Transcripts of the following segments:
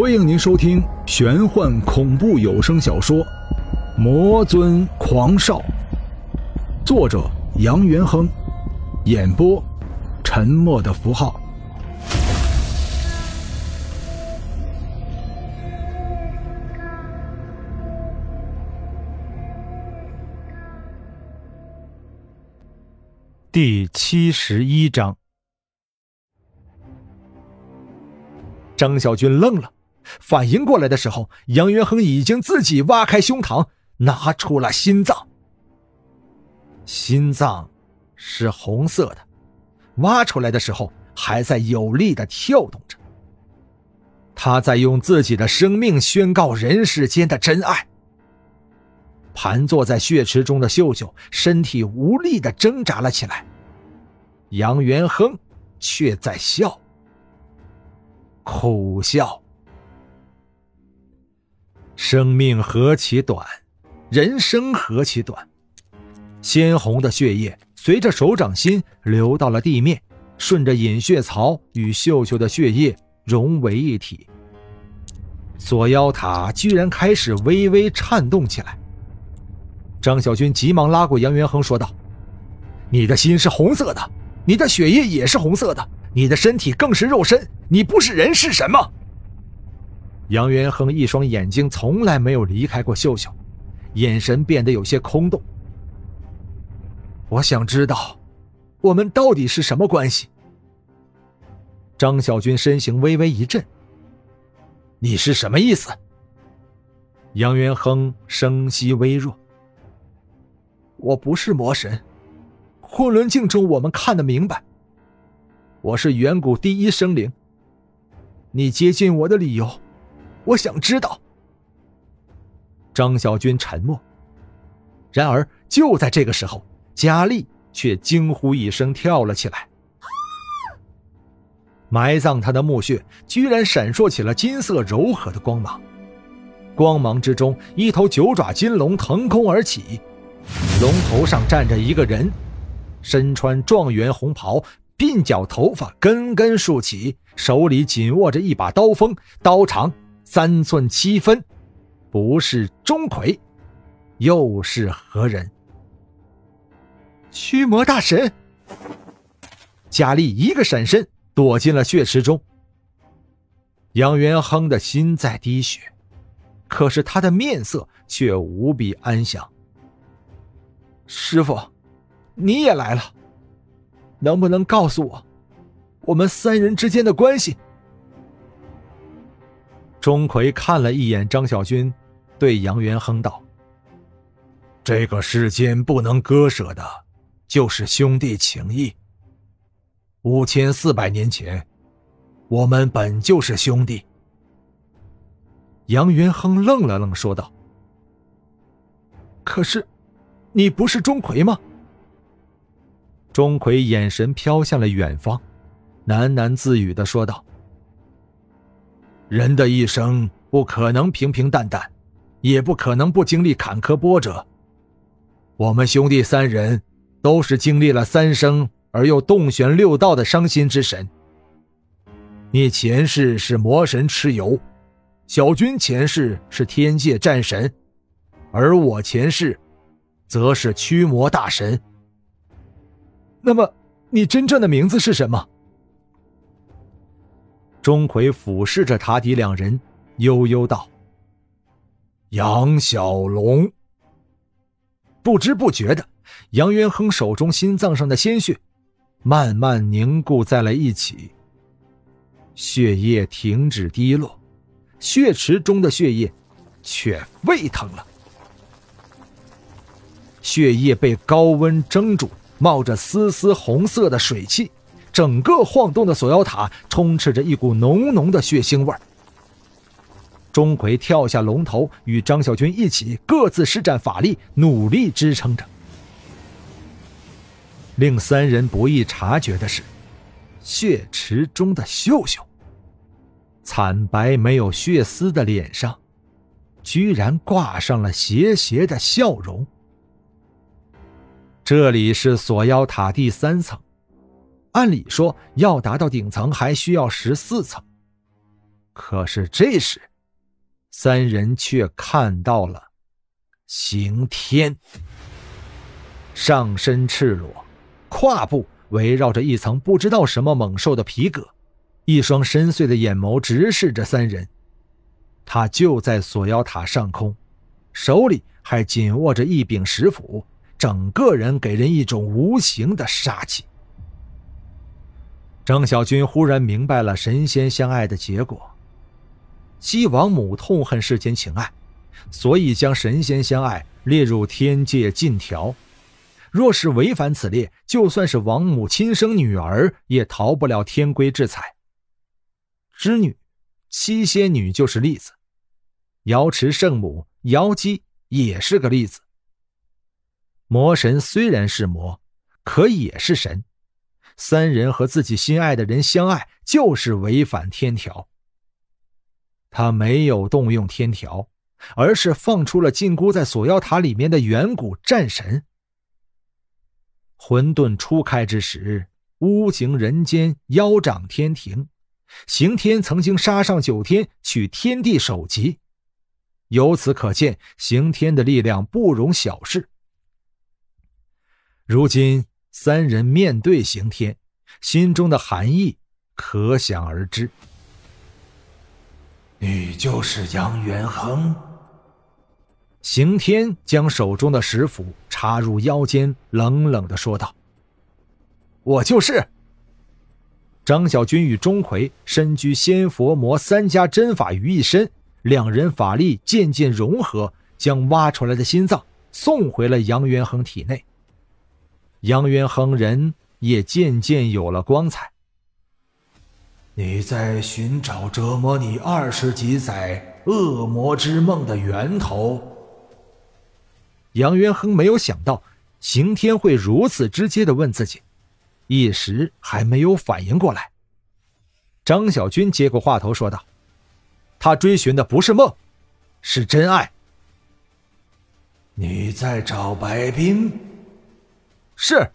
欢迎您收听玄幻恐怖有声小说《魔尊狂少》，作者杨元亨，演播沉默的符号。第七十一章，张小军愣了。反应过来的时候，杨元亨已经自己挖开胸膛，拿出了心脏。心脏是红色的，挖出来的时候还在有力的跳动着。他在用自己的生命宣告人世间的真爱。盘坐在血池中的秀秀身体无力的挣扎了起来，杨元亨却在笑，苦笑。生命何其短，人生何其短。鲜红的血液随着手掌心流到了地面，顺着隐血槽与秀秀的血液融为一体。锁妖塔居然开始微微颤动起来。张小军急忙拉过杨元亨，说道：“你的心是红色的，你的血液也是红色的，你的身体更是肉身，你不是人是什么？”杨元亨一双眼睛从来没有离开过秀秀，眼神变得有些空洞。我想知道，我们到底是什么关系？张小军身形微微一震。你是什么意思？杨元亨声息微弱。我不是魔神，混沌镜中我们看得明白。我是远古第一生灵。你接近我的理由？我想知道。张小军沉默。然而就在这个时候，佳丽却惊呼一声，跳了起来。埋葬他的墓穴居然闪烁起了金色柔和的光芒，光芒之中，一头九爪金龙腾空而起，龙头上站着一个人，身穿状元红袍，鬓角头发根根竖起，手里紧握着一把刀锋，刀长。三寸七分，不是钟馗，又是何人？驱魔大神。佳丽一个闪身躲进了血池中。杨元亨的心在滴血，可是他的面色却无比安详。师傅，你也来了，能不能告诉我，我们三人之间的关系？钟馗看了一眼张小军，对杨元亨道：“这个世间不能割舍的，就是兄弟情谊。五千四百年前，我们本就是兄弟。”杨元亨愣了愣，说道：“可是，你不是钟馗吗？”钟馗眼神飘向了远方，喃喃自语的说道。人的一生不可能平平淡淡，也不可能不经历坎坷波折。我们兄弟三人都是经历了三生而又洞玄六道的伤心之神。你前世是魔神蚩尤，小军前世是天界战神，而我前世，则是驱魔大神。那么，你真正的名字是什么？钟馗俯视着塔底两人，悠悠道：“杨小龙。”不知不觉的，杨元亨手中心脏上的鲜血慢慢凝固在了一起，血液停止滴落，血池中的血液却沸腾了，血液被高温蒸煮，冒着丝丝红色的水汽。整个晃动的锁妖塔充斥着一股浓浓的血腥味。钟馗跳下龙头，与张小军一起各自施展法力，努力支撑着。令三人不易察觉的是，血池中的秀秀，惨白没有血丝的脸上，居然挂上了邪邪的笑容。这里是锁妖塔第三层。按理说，要达到顶层还需要十四层，可是这时，三人却看到了刑天，上身赤裸，胯部围绕着一层不知道什么猛兽的皮革，一双深邃的眼眸直视着三人。他就在锁妖塔上空，手里还紧握着一柄石斧，整个人给人一种无形的杀气。张小军忽然明白了神仙相爱的结果。西王母痛恨世间情爱，所以将神仙相爱列入天界禁条。若是违反此列，就算是王母亲生女儿，也逃不了天规制裁。织女、七仙女就是例子，瑶池圣母、瑶姬也是个例子。魔神虽然是魔，可也是神。三人和自己心爱的人相爱，就是违反天条。他没有动用天条，而是放出了禁锢在锁妖塔里面的远古战神。混沌初开之时，巫行人间，妖掌天庭。刑天曾经杀上九天，取天地首级。由此可见，刑天的力量不容小视。如今三人面对刑天，心中的寒意可想而知。你就是杨元亨。刑天将手中的石斧插入腰间，冷冷的说道：“我就是。”张小军与钟馗身居仙佛魔三家真法于一身，两人法力渐渐融合，将挖出来的心脏送回了杨元亨体内。杨元亨人也渐渐有了光彩。你在寻找折磨你二十几载恶魔之梦的源头。杨元亨没有想到刑天会如此直接的问自己，一时还没有反应过来。张小军接过话头说道：“他追寻的不是梦，是真爱。你在找白冰？是。”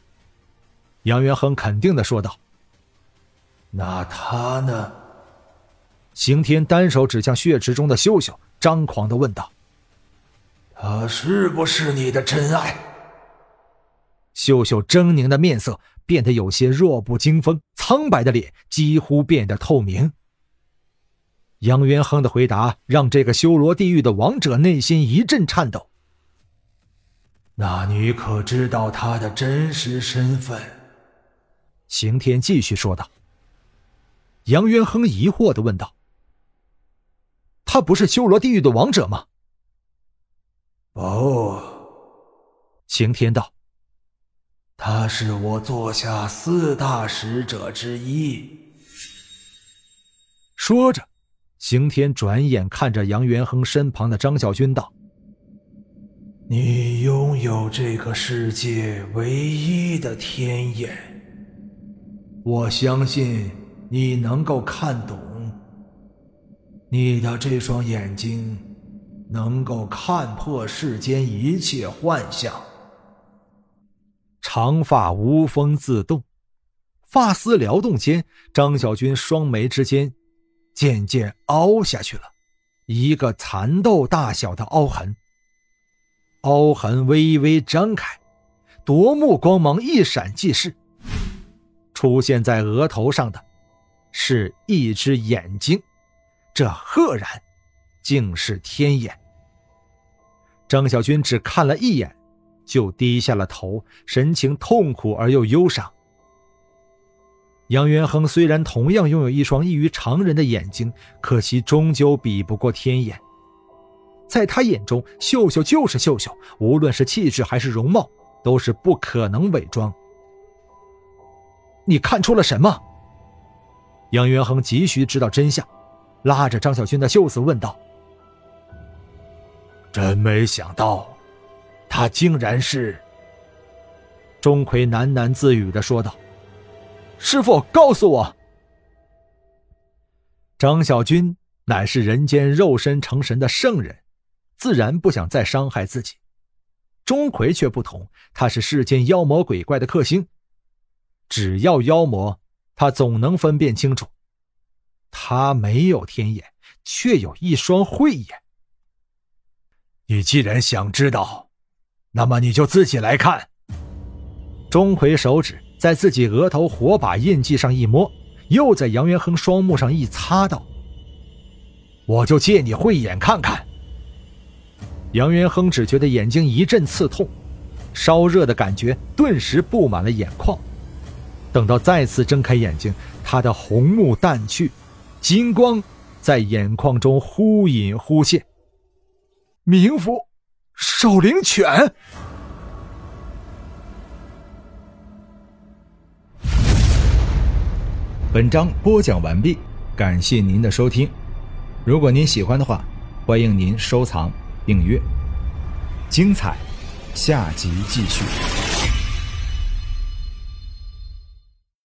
杨元亨肯定的说道。那他呢？刑天单手指向血池中的秀秀，张狂的问道：“他是不是你的真爱？”秀秀狰狞的面色变得有些弱不禁风，苍白的脸几乎变得透明。杨元亨的回答让这个修罗地狱的王者内心一阵颤抖。那你可知道他的真实身份？刑天继续说道。杨元亨疑惑的问道：“他不是修罗地狱的王者吗？”“哦。”刑天道：“他是我座下四大使者之一。”说着，刑天转眼看着杨元亨身旁的张小军道：“你拥有这个世界唯一的天眼，我相信。”你能够看懂，你的这双眼睛能够看破世间一切幻象。长发无风自动，发丝撩动间，张小军双眉之间渐渐凹下去了，一个蚕豆大小的凹痕。凹痕微微张开，夺目光芒一闪即逝，出现在额头上的。是一只眼睛，这赫然竟是天眼。张小军只看了一眼，就低下了头，神情痛苦而又忧伤。杨元亨虽然同样拥有一双异于常人的眼睛，可惜终究比不过天眼。在他眼中，秀秀就是秀秀，无论是气质还是容貌，都是不可能伪装。你看出了什么？杨元亨急需知道真相，拉着张小军的袖子问道：“真没想到，他竟然是……”钟馗喃喃自语的说道：“师傅，告诉我。”张小军乃是人间肉身成神的圣人，自然不想再伤害自己。钟馗却不同，他是世间妖魔鬼怪的克星，只要妖魔。他总能分辨清楚，他没有天眼，却有一双慧眼。你既然想知道，那么你就自己来看。钟馗手指在自己额头火把印记上一摸，又在杨元亨双目上一擦，道：“我就借你慧眼看看。”杨元亨只觉得眼睛一阵刺痛，烧热的感觉顿时布满了眼眶。等到再次睁开眼睛，他的红目淡去，金光在眼眶中忽隐忽现。冥府守灵犬。本章播讲完毕，感谢您的收听。如果您喜欢的话，欢迎您收藏、订阅。精彩，下集继续。